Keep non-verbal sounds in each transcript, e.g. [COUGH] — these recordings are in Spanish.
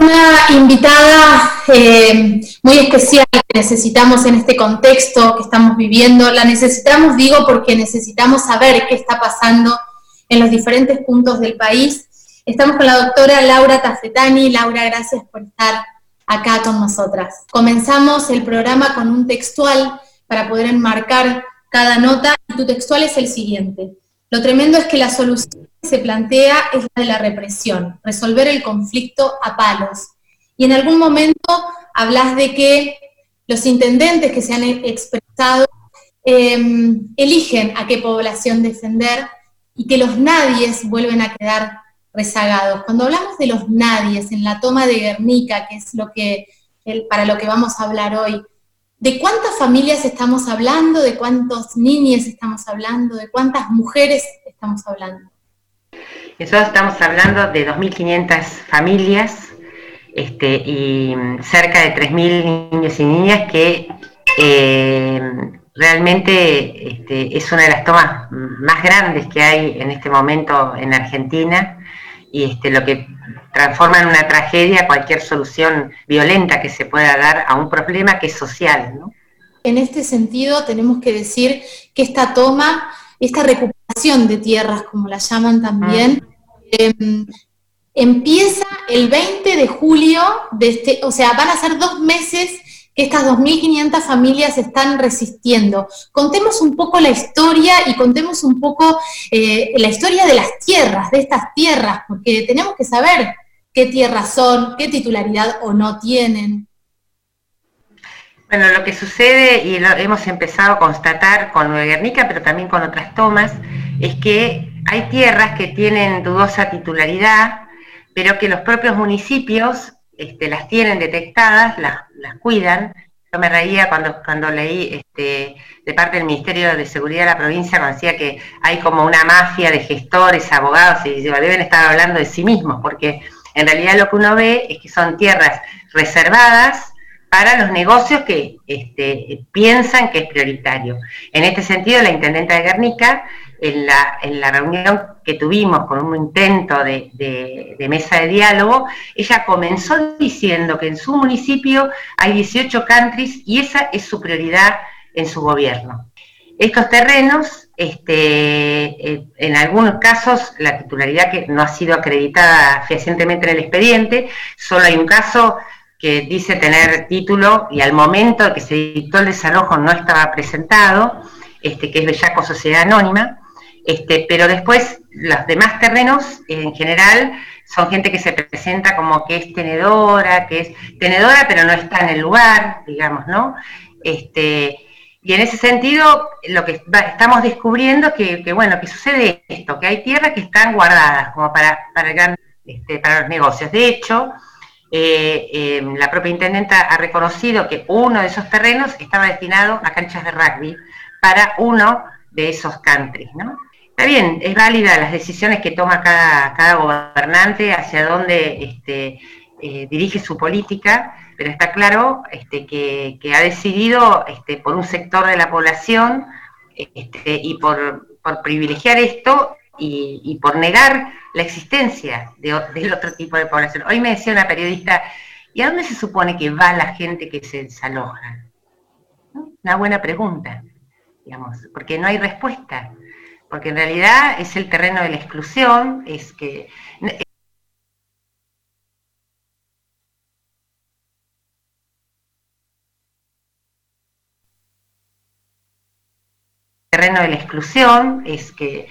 una invitada eh, muy especial que necesitamos en este contexto que estamos viviendo. La necesitamos, digo, porque necesitamos saber qué está pasando en los diferentes puntos del país. Estamos con la doctora Laura Tafetani. Laura, gracias por estar acá con nosotras. Comenzamos el programa con un textual para poder enmarcar cada nota tu textual es el siguiente. Lo tremendo es que la solución que se plantea es la de la represión, resolver el conflicto a palos. Y en algún momento hablas de que los intendentes que se han expresado em, eligen a qué población defender y que los nadies vuelven a quedar rezagados. Cuando hablamos de los nadies en la toma de Guernica, que es lo que, para lo que vamos a hablar hoy, ¿De cuántas familias estamos hablando? ¿De cuántos niños estamos hablando? ¿De cuántas mujeres estamos hablando? Nosotros estamos hablando de 2.500 familias este, y cerca de 3.000 niños y niñas que eh, realmente este, es una de las tomas más grandes que hay en este momento en Argentina y este, lo que transforma en una tragedia cualquier solución violenta que se pueda dar a un problema que es social. En este sentido, tenemos que decir que esta toma, esta recuperación de tierras, como la llaman también, em, empieza el 20 de julio de este, o sea, van a ser dos meses que estas 2.500 familias están resistiendo. Contemos un poco la historia y contemos un poco eh, la historia de las tierras, de estas tierras, porque tenemos que saber qué tierras son, qué titularidad o no tienen. Bueno, lo que sucede, y lo hemos empezado a constatar con Guernica, pero también con otras tomas, es que hay tierras que tienen dudosa titularidad, pero que los propios municipios este, las tienen detectadas, las, cuidan. Yo me reía cuando, cuando leí este, de parte del Ministerio de Seguridad de la provincia, cuando decía que hay como una mafia de gestores, abogados, y deben estar hablando de sí mismos, porque en realidad lo que uno ve es que son tierras reservadas para los negocios que este, piensan que es prioritario. En este sentido, la intendenta de Guernica, en la, reunión que tuvimos con un intento de, mesa de diálogo, ella comenzó diciendo que en su municipio hay 18 countries y esa es su prioridad en su gobierno. Estos terrenos este, eh, en algunos casos, la titularidad que no ha sido acreditada fehacientemente en el expediente, solo hay un caso que dice tener título y al momento que se dictó el desalojo no estaba presentado, este, que es Bellaco Sociedad Anónima, este, pero después los demás terrenos en general son gente que se presenta como que es tenedora, que es tenedora pero no está en el lugar, digamos, ¿no? Este, y en ese sentido, lo que estamos descubriendo es que, bueno, que sucede esto, que hay tierras que están guardadas como para, para, este, los negocios. De hecho, eh, em, la propia intendenta ha reconocido que uno de esos terrenos estaba destinado a canchas de rugby para uno de esos countries, ¿no? Está bien, es válida las decisiones que toma cada, cada gobernante hacia dónde este, eh, dirige su política, pero está claro este, que, ha decidido este, por un sector de la población y por, privilegiar esto y, por negar la existencia de, del otro tipo de población. Hoy me decía una periodista, ¿y a dónde se supone que va la gente que se desaloja? Una buena pregunta, digamos, porque no hay respuesta, porque en realidad es el terreno de la exclusión, es que terreno de la exclusión, es que,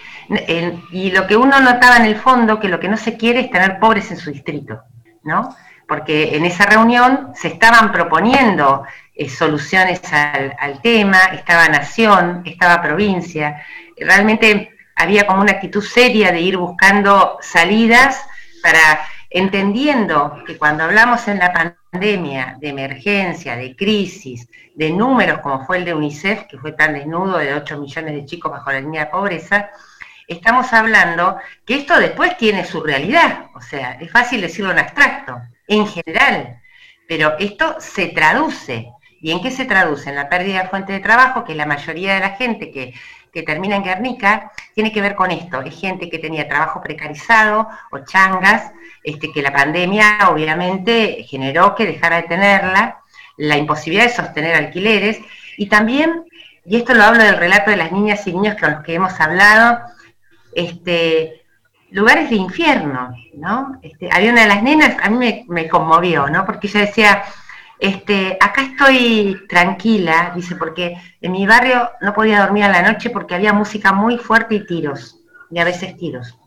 y lo que uno notaba en el fondo, que lo que no se quiere es tener pobres en su distrito, ¿no? Porque en esa reunión se estaban proponiendo eh, soluciones al, tema, estaba nación, estaba provincia, realmente había como una actitud seria de ir buscando salidas para entendiendo que cuando hablamos en la pandemia de emergencia, de crisis, de números como fue el de UNICEF, que fue tan desnudo de 8 millones de chicos bajo la línea de pobreza, estamos hablando que esto después tiene su realidad, o sea, es fácil decirlo en abstracto, en general, pero esto se traduce. ¿Y en qué se traduce? En la pérdida de fuente de trabajo, que la mayoría de la gente que que termina en Guernica tiene que ver con esto. Es gente que tenía trabajo precarizado o changas, este, que la pandemia obviamente generó que dejara de tenerla, la imposibilidad de sostener alquileres y también, y esto lo hablo del relato de las niñas y niños con los que hemos hablado, este, lugares de infierno, ¿no? Este, había una de las nenas, a mí me, me conmovió, ¿no? Porque ella decía, este, acá estoy tranquila, dice, porque en mi barrio no podía dormir a la noche porque había música muy fuerte y tiros, y a veces tiros,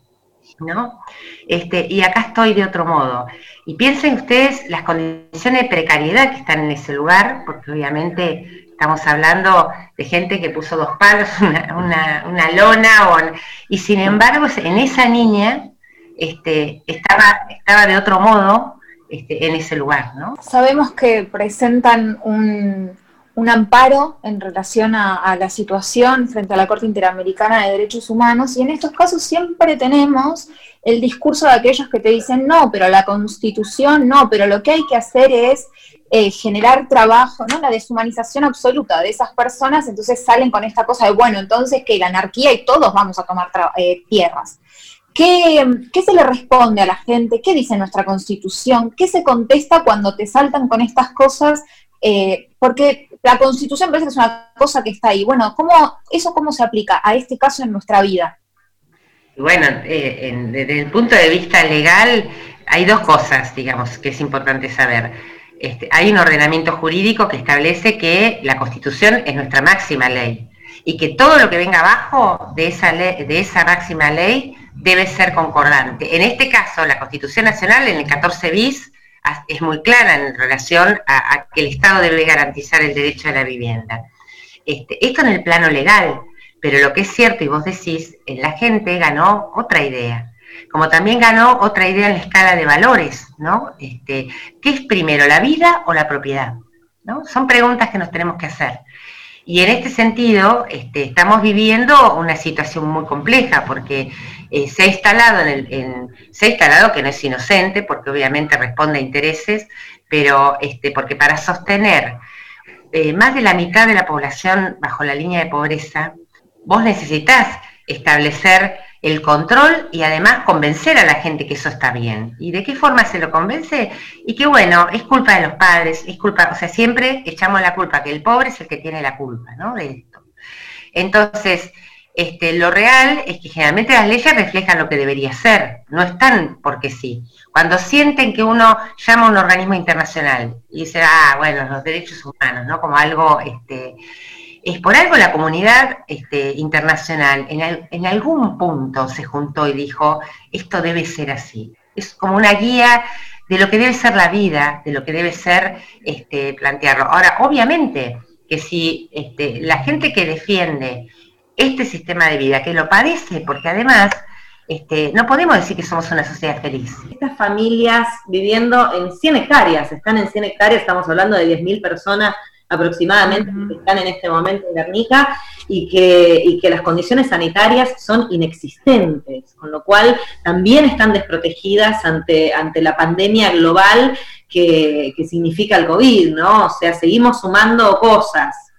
¿no? Este, y acá estoy de otro modo. Y piensen ustedes las condiciones de precariedad que están en ese lugar, porque obviamente estamos hablando de gente que puso dos palos, [LAUGHS] una, lona, y sin embargo en esa niña este, estaba, estaba de otro modo, este, en ese lugar. ¿no? Sabemos que presentan un, amparo en relación a, la situación frente a la Corte Interamericana de Derechos Humanos y en estos casos siempre tenemos el discurso de aquellos que te dicen no, pero la constitución no, pero lo que hay que hacer es eh, generar trabajo, ¿no? La deshumanización absoluta de esas personas, entonces salen con esta cosa de, bueno, entonces que la anarquía y todos vamos a tomar eh, tierras. ¿Qué, se le responde a la gente? ¿Qué dice nuestra constitución? ¿Qué se contesta cuando te saltan con estas cosas? Eh, porque la constitución parece que es una cosa que está ahí. Bueno, ¿cómo, ¿eso cómo se aplica a este caso en nuestra vida? Bueno, eh, desde el punto de vista legal hay dos cosas, digamos, que es importante saber. Este, hay un ordenamiento jurídico que establece que la constitución es nuestra máxima ley y que todo lo que venga abajo de esa, de esa máxima ley debe ser concordante. En este caso, la Constitución Nacional, en el 14 bis, es muy clara en relación a, que el Estado debe garantizar el derecho a la vivienda. Este, esto en el plano legal, pero lo que es cierto, y vos decís, la gente ganó otra idea, como también ganó otra idea en la escala de valores, ¿no? Este, ¿Qué es primero, la vida o la propiedad? ¿no? Son preguntas que nos tenemos que hacer. Y en este sentido, este, estamos viviendo una situación muy compleja porque eh, se ha instalado en el, se ha instalado que no es inocente, porque obviamente responde a intereses, pero este, porque para sostener eh, más de la mitad de la población bajo la línea de pobreza, vos necesitas establecer el control y además convencer a la gente que eso está bien. ¿Y de qué forma se lo convence? Y que bueno, es culpa de los padres, es culpa, o sea, siempre echamos la culpa, que el pobre es el que tiene la culpa, ¿no? De esto. Entonces, este, lo real es que generalmente las leyes reflejan lo que debería ser, no están porque sí. Cuando sienten que uno llama a un organismo internacional y dice, ah, bueno, los derechos humanos, ¿no? Como algo, este, es por algo la comunidad este, internacional en, algún punto se juntó y dijo, esto debe ser así. Es como una guía de lo que debe ser la vida, de lo que debe ser este, plantearlo. Ahora, obviamente que si este, la gente que defiende este sistema de vida, que lo padece, porque además este, no podemos decir que somos una sociedad feliz. Estas familias viviendo en 100 hectáreas, están en 100 hectáreas, estamos hablando de 10.000 personas aproximadamente que están en este momento en Guernica y que, que las condiciones sanitarias son inexistentes, con lo cual también están desprotegidas ante, ante la pandemia global que, que significa el COVID, ¿no? O sea, seguimos sumando cosas.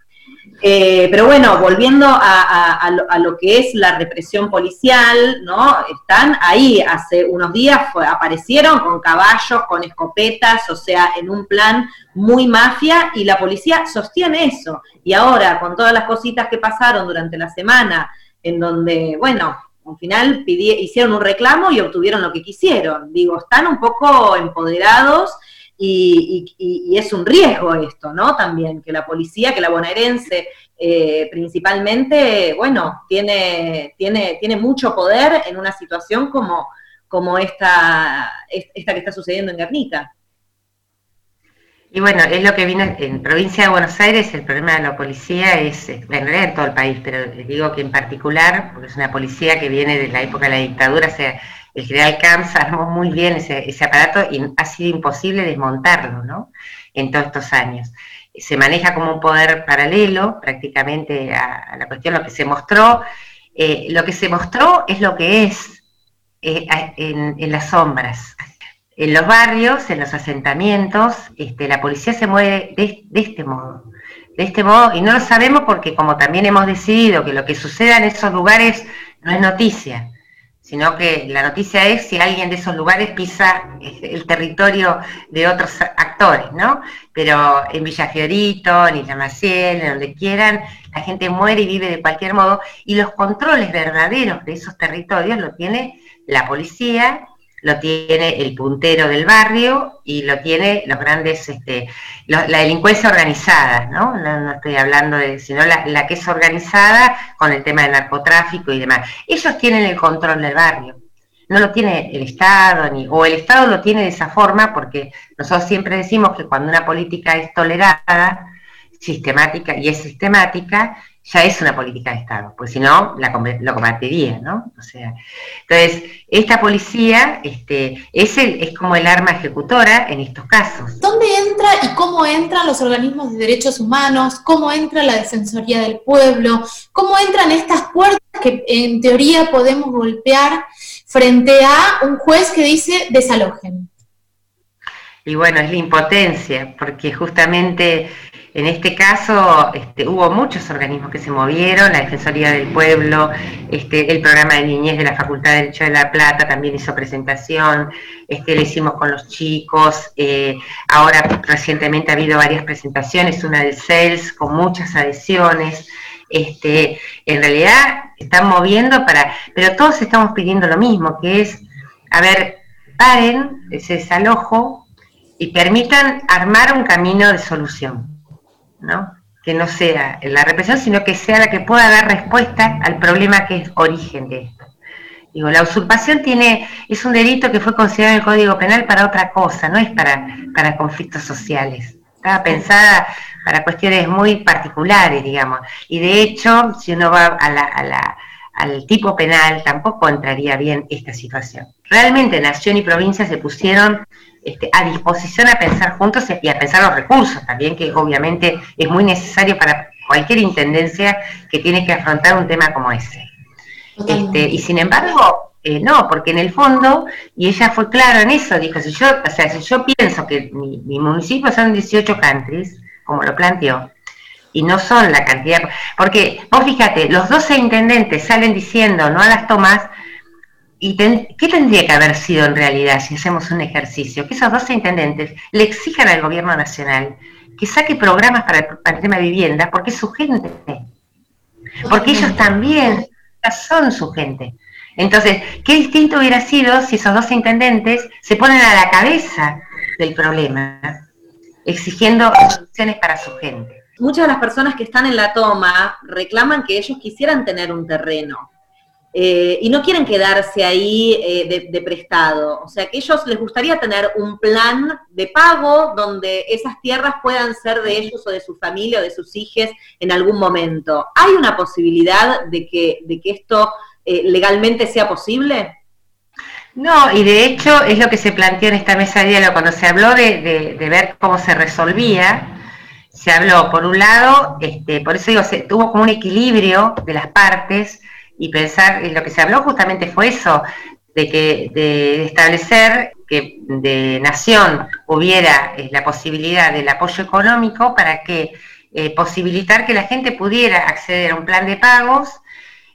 Eh, pero bueno, volviendo a, lo, que es la represión policial, ¿no? Están ahí, hace unos días aparecieron con caballos, con escopetas, o sea, en un plan muy mafia, y la policía sostiene eso. Y ahora, con todas las cositas que pasaron durante la semana, en donde, bueno, al final hicieron un reclamo y obtuvieron lo que quisieron. Digo, están un poco empoderados y, es un riesgo esto, ¿no? También que la policía, que la bonaerense eh, principalmente, bueno, tiene, tiene, tiene mucho poder en una situación como, como esta, esta que está sucediendo en Guernica. Y bueno, es lo que vino en provincia de Buenos Aires, el problema de la policía es, en realidad en todo el país, pero digo que en particular, porque es una policía que viene de la época de la dictadura, o sea, el general Camps armó muy bien ese, aparato y ha sido imposible desmontarlo, ¿no? En todos estos años. Se maneja como un poder paralelo prácticamente a, la cuestión, lo que se mostró. Eh, lo que se mostró es lo que es eh, en, las sombras. En los barrios, en los asentamientos, este, la policía se mueve de, este modo. de este modo, y no lo sabemos porque como también hemos decidido que lo que suceda en esos lugares no es noticia, sino que la noticia es si alguien de esos lugares pisa el territorio de otros actores, ¿no? Pero en Villa Fiorito, en Isla Maciel, en donde quieran, la gente muere y vive de cualquier modo, y los controles verdaderos de esos territorios lo tiene la policía lo tiene el puntero del barrio y lo tiene los grandes, este, la delincuencia organizada, ¿no? ¿no? estoy hablando de, sino la, que es organizada con el tema del narcotráfico y demás. Ellos tienen el control del barrio, no lo tiene el Estado, ni, o el Estado lo tiene de esa forma, porque nosotros siempre decimos que cuando una política es tolerada, sistemática y es sistemática, ya es una política de Estado, pues si no, lo combatiría, ¿no? O sea, entonces, esta policía este, es, es como el arma ejecutora en estos casos. ¿Dónde entra y cómo entran los organismos de derechos humanos? ¿Cómo entra la Defensoría del Pueblo? ¿Cómo entran estas puertas que en teoría podemos golpear frente a un juez que dice desalojen? Y bueno, es la impotencia, porque justamente en este caso este, hubo muchos organismos que se movieron, la Defensoría del Pueblo, este, el programa de niñez de la Facultad de Derecho de La Plata también hizo presentación, este, lo hicimos con los chicos, eh, ahora recientemente ha habido varias presentaciones, una del CELS con muchas adhesiones, este, en realidad están moviendo para, pero todos estamos pidiendo lo mismo, que es, a ver, paren ese desalojo y permitan armar un camino de solución que no sea la represión, sino que sea la que pueda dar respuesta al problema que es origen de esto. Digo, la usurpación tiene, es un delito que fue considerado en el Código Penal para otra cosa, no es para, para conflictos sociales. Estaba pensada para cuestiones muy particulares, digamos. Y de hecho, si uno va al tipo penal, tampoco entraría bien esta situación. Realmente Nación y provincia se pusieron este, a disposición a pensar juntos y a pensar los recursos también, que obviamente es muy necesario para cualquier intendencia que tiene que afrontar un tema como ese. Este, y sin embargo, eh, no, porque en el fondo, y ella fue clara en eso, dijo, si yo, o sea, si yo pienso que mi, municipio son 18 countries, como lo planteó, y no son la cantidad, porque vos fíjate, los 12 intendentes salen diciendo no a las tomas, ¿Y qué tendría que haber sido en realidad si hacemos un ejercicio? Que esos dos intendentes le exijan al gobierno nacional que saque programas para el, tema de vivienda, porque es su gente. Porque ellos también son su gente. Entonces, qué distinto hubiera sido si esos dos intendentes se ponen a la cabeza del problema, exigiendo soluciones para su gente. Muchas de las personas que están en la toma reclaman que ellos quisieran tener un terreno, eh, y no quieren quedarse ahí eh, de, prestado. O sea, que ellos les gustaría tener un plan de pago donde esas tierras puedan ser de ellos o de su familia o de sus hijos en algún momento. ¿Hay una posibilidad de que, de que esto eh, legalmente sea posible? No, y de hecho es lo que se planteó en esta mesa de diálogo cuando se habló de, ver cómo se resolvía. Se habló, por un lado, este, por eso digo, se tuvo como un equilibrio de las partes, y pensar, lo que se habló justamente fue eso, de que de establecer que de nación hubiera eh, la posibilidad del apoyo económico para que eh, posibilitar que la gente pudiera acceder a un plan de pagos.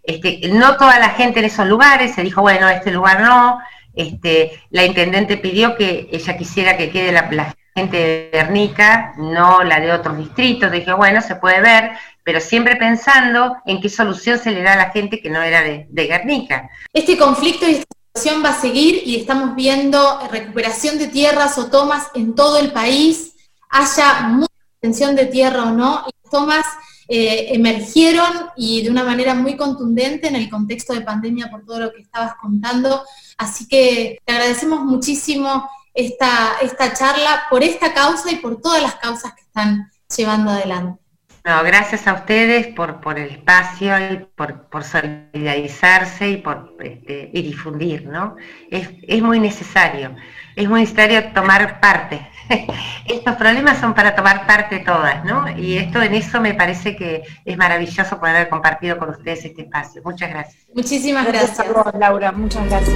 Este, no toda la gente en esos lugares, se dijo, bueno, este lugar no. Este, la intendente pidió que ella quisiera que quede la, la gente de Guernica, no la de otros distritos. Dije, bueno, se puede ver, pero siempre pensando en qué solución se le da a la gente que no era de, Guernica. Este conflicto y esta situación va a seguir y estamos viendo recuperación de tierras o tomas en todo el país, haya mucha extensión de tierra o no, tomas eh, emergieron y de una manera muy contundente en el contexto de pandemia por todo lo que estabas contando. Así que te agradecemos muchísimo esta, esta charla por esta causa y por todas las causas que están llevando adelante. No, gracias a ustedes por, por el espacio y por, por solidarizarse y por este, y difundir, ¿no? Es, es, muy necesario, es muy necesario tomar parte. [LAUGHS] Estos problemas son para tomar parte todas, ¿no? Y esto en eso me parece que es maravilloso poder haber compartido con ustedes este espacio. Muchas gracias. Muchísimas gracias, gracias Laura. Muchas gracias.